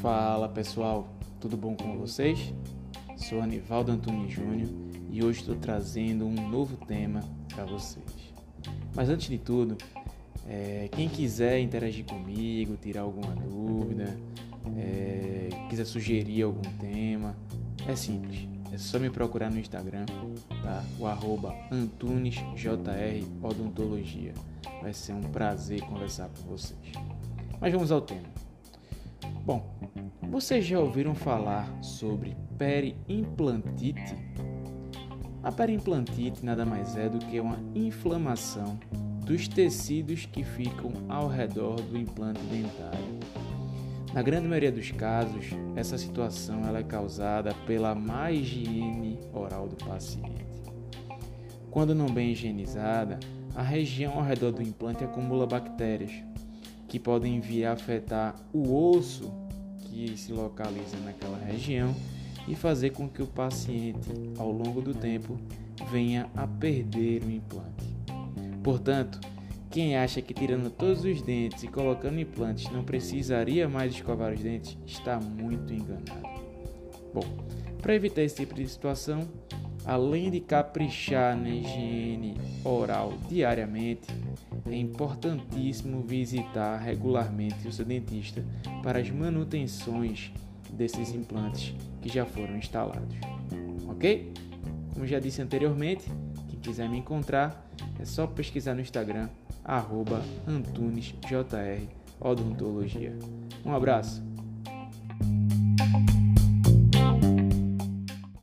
Fala pessoal, tudo bom com vocês? Sou Anivaldo Antunes Júnior e hoje estou trazendo um novo tema para vocês. Mas antes de tudo, é, quem quiser interagir comigo, tirar alguma dúvida, é, quiser sugerir algum tema, é simples. É só me procurar no Instagram, tá? O arroba AntunesJR Odontologia. Vai ser um prazer conversar com vocês. Mas vamos ao tema. Bom, vocês já ouviram falar sobre periimplantite? A periimplantite nada mais é do que uma inflamação dos tecidos que ficam ao redor do implante dentário. Na grande maioria dos casos, essa situação ela é causada pela má higiene oral do paciente. Quando não bem higienizada, a região ao redor do implante acumula bactérias, que podem vir a afetar o osso que se localiza naquela região e fazer com que o paciente, ao longo do tempo, venha a perder o implante. Portanto, quem acha que tirando todos os dentes e colocando implantes não precisaria mais escovar os dentes está muito enganado. Bom, para evitar esse tipo de situação, além de caprichar na higiene oral diariamente, é importantíssimo visitar regularmente o seu dentista para as manutenções desses implantes que já foram instalados. Ok? Como já disse anteriormente, quem quiser me encontrar é só pesquisar no Instagram, arroba AntunesJR Odontologia. Um abraço!